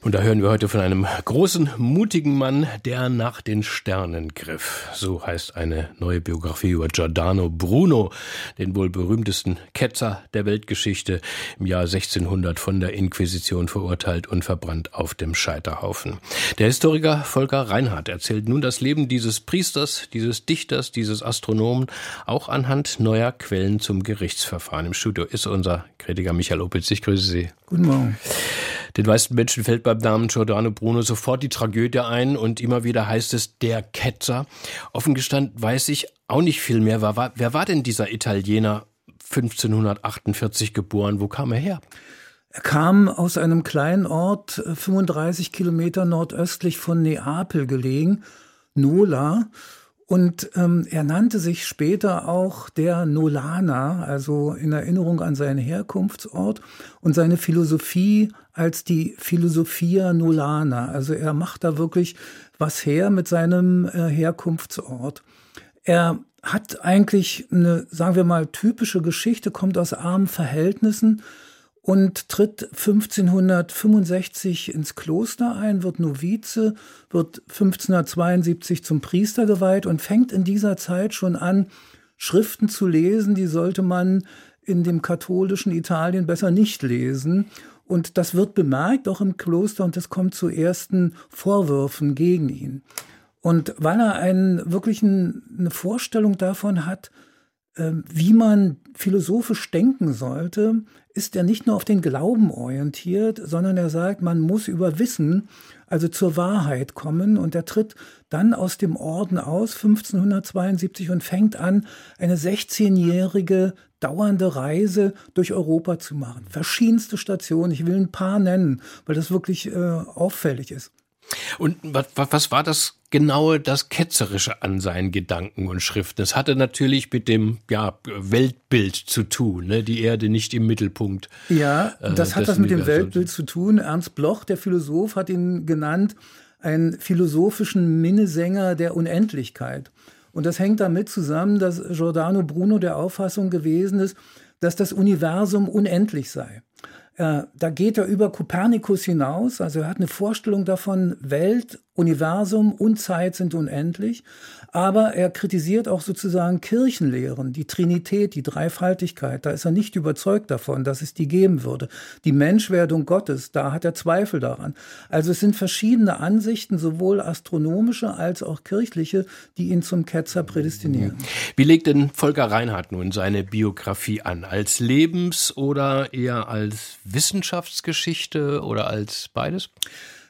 und da hören wir heute von einem großen, mutigen Mann, der nach den Sternen griff. So heißt eine neue Biografie über Giordano Bruno, den wohl berühmtesten Ketzer der Weltgeschichte, im Jahr 1600 von der Inquisition verurteilt und verbrannt auf dem Scheiterhaufen. Der Historiker Volker Reinhardt erzählt nun das Leben dieses Priesters, dieses Dichters, dieses Astronomen, auch anhand neuer Quellen zum Gerichtsverfahren. Im Studio ist unser Kritiker Michael Opitz. Ich grüße Sie. Guten Morgen. Den meisten Menschen fällt beim Namen Giordano Bruno sofort die Tragödie ein und immer wieder heißt es der Ketzer. Offen gestanden weiß ich auch nicht viel mehr. Wer war, wer war denn dieser Italiener 1548 geboren? Wo kam er her? Er kam aus einem kleinen Ort, 35 äh, Kilometer nordöstlich von Neapel gelegen, Nola. Und ähm, er nannte sich später auch der Nolana, also in Erinnerung an seinen Herkunftsort und seine Philosophie als die Philosophia Nolana. Also er macht da wirklich was her mit seinem äh, Herkunftsort. Er hat eigentlich eine, sagen wir mal, typische Geschichte, kommt aus armen Verhältnissen, und tritt 1565 ins Kloster ein, wird Novize, wird 1572 zum Priester geweiht und fängt in dieser Zeit schon an, Schriften zu lesen, die sollte man in dem katholischen Italien besser nicht lesen. Und das wird bemerkt auch im Kloster und es kommt zu ersten Vorwürfen gegen ihn. Und weil er einen wirklichen, eine Vorstellung davon hat, wie man philosophisch denken sollte, ist er nicht nur auf den Glauben orientiert, sondern er sagt, man muss über Wissen, also zur Wahrheit kommen. Und er tritt dann aus dem Orden aus, 1572, und fängt an, eine 16-jährige dauernde Reise durch Europa zu machen. Verschiedenste Stationen, ich will ein paar nennen, weil das wirklich äh, auffällig ist. Und was, was war das genaue, das Ketzerische an seinen Gedanken und Schriften? Es hatte natürlich mit dem ja, Weltbild zu tun, ne? die Erde nicht im Mittelpunkt. Ja, äh, das äh, hat das mit dem Weltbild zu tun. Ernst Bloch, der Philosoph, hat ihn genannt, einen philosophischen Minnesänger der Unendlichkeit. Und das hängt damit zusammen, dass Giordano Bruno der Auffassung gewesen ist, dass das Universum unendlich sei. Äh, da geht er über Kopernikus hinaus, also er hat eine Vorstellung davon, Welt, Universum und Zeit sind unendlich, aber er kritisiert auch sozusagen Kirchenlehren, die Trinität, die Dreifaltigkeit, da ist er nicht überzeugt davon, dass es die geben würde. Die Menschwerdung Gottes, da hat er Zweifel daran. Also es sind verschiedene Ansichten, sowohl astronomische als auch kirchliche, die ihn zum Ketzer prädestinieren. Wie legt denn Volker Reinhardt nun seine Biografie an? Als Lebens- oder eher als Wissenschaftsgeschichte oder als beides?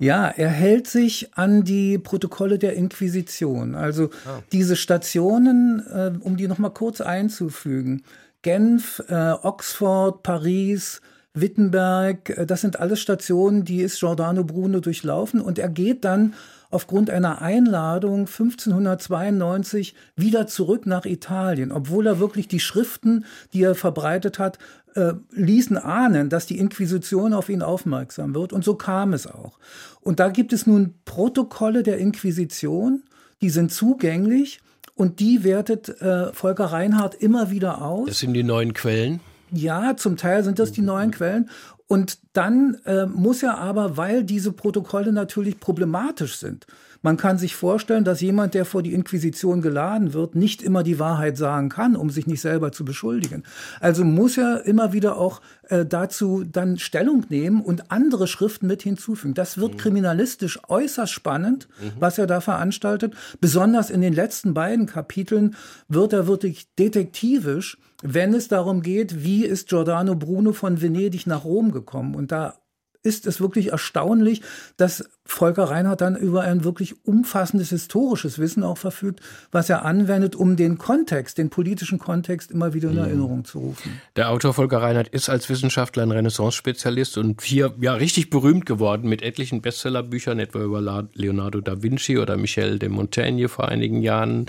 Ja, er hält sich an die Protokolle der Inquisition. Also ah. diese Stationen, äh, um die nochmal kurz einzufügen. Genf, äh, Oxford, Paris, Wittenberg, äh, das sind alles Stationen, die ist Giordano Bruno durchlaufen und er geht dann aufgrund einer Einladung 1592 wieder zurück nach Italien, obwohl er wirklich die Schriften, die er verbreitet hat, äh, ließen ahnen, dass die Inquisition auf ihn aufmerksam wird. Und so kam es auch. Und da gibt es nun Protokolle der Inquisition, die sind zugänglich und die wertet äh, Volker Reinhardt immer wieder aus. Das sind die neuen Quellen. Ja, zum Teil sind das die neuen Quellen. Und dann äh, muss er aber, weil diese Protokolle natürlich problematisch sind, man kann sich vorstellen, dass jemand, der vor die Inquisition geladen wird, nicht immer die Wahrheit sagen kann, um sich nicht selber zu beschuldigen. Also muss er immer wieder auch äh, dazu dann Stellung nehmen und andere Schriften mit hinzufügen. Das wird mhm. kriminalistisch äußerst spannend, mhm. was er da veranstaltet. Besonders in den letzten beiden Kapiteln wird er wirklich detektivisch wenn es darum geht, wie ist Giordano Bruno von Venedig nach Rom gekommen. Und da ist es wirklich erstaunlich, dass Volker Reinhardt dann über ein wirklich umfassendes historisches Wissen auch verfügt, was er anwendet, um den Kontext, den politischen Kontext immer wieder in mhm. Erinnerung zu rufen. Der Autor Volker Reinhardt ist als Wissenschaftler ein Renaissance-Spezialist und hier ja richtig berühmt geworden mit etlichen Bestsellerbüchern, etwa über Leonardo da Vinci oder Michel de Montaigne vor einigen Jahren.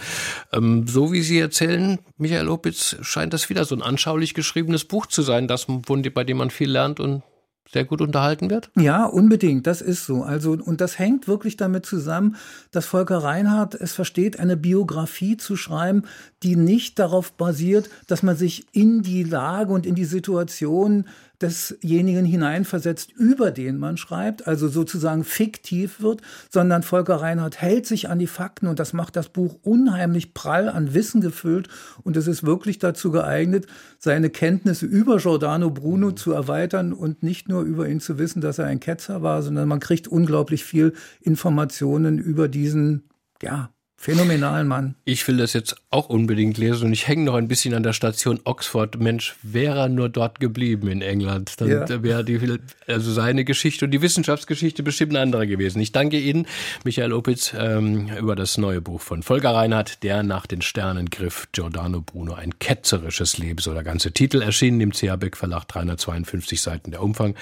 Ähm, so wie Sie erzählen, Michael Opitz, scheint das wieder so ein anschaulich geschriebenes Buch zu sein, das, bei dem man viel lernt und sehr gut unterhalten wird? Ja, unbedingt, das ist so. Also, und das hängt wirklich damit zusammen, dass Volker Reinhardt es versteht, eine Biografie zu schreiben, die nicht darauf basiert, dass man sich in die Lage und in die Situation desjenigen hineinversetzt, über den man schreibt, also sozusagen fiktiv wird, sondern Volker Reinhardt hält sich an die Fakten und das macht das Buch unheimlich prall an Wissen gefüllt und es ist wirklich dazu geeignet, seine Kenntnisse über Giordano Bruno mhm. zu erweitern und nicht nur über ihn zu wissen, dass er ein Ketzer war, sondern man kriegt unglaublich viel Informationen über diesen, ja, Phänomenal, Mann. Ich will das jetzt auch unbedingt lesen und ich hänge noch ein bisschen an der Station Oxford. Mensch, wäre er nur dort geblieben in England, dann ja. wäre die, also seine Geschichte und die Wissenschaftsgeschichte bestimmt eine andere gewesen. Ich danke Ihnen, Michael Opitz, ähm, über das neue Buch von Volker Reinhardt, der nach den Sternen griff, Giordano Bruno, ein ketzerisches Leben, so der ganze Titel, erschienen im CH Beck Verlag, 352 Seiten der Umfang,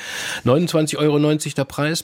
29,90 Euro der Preis.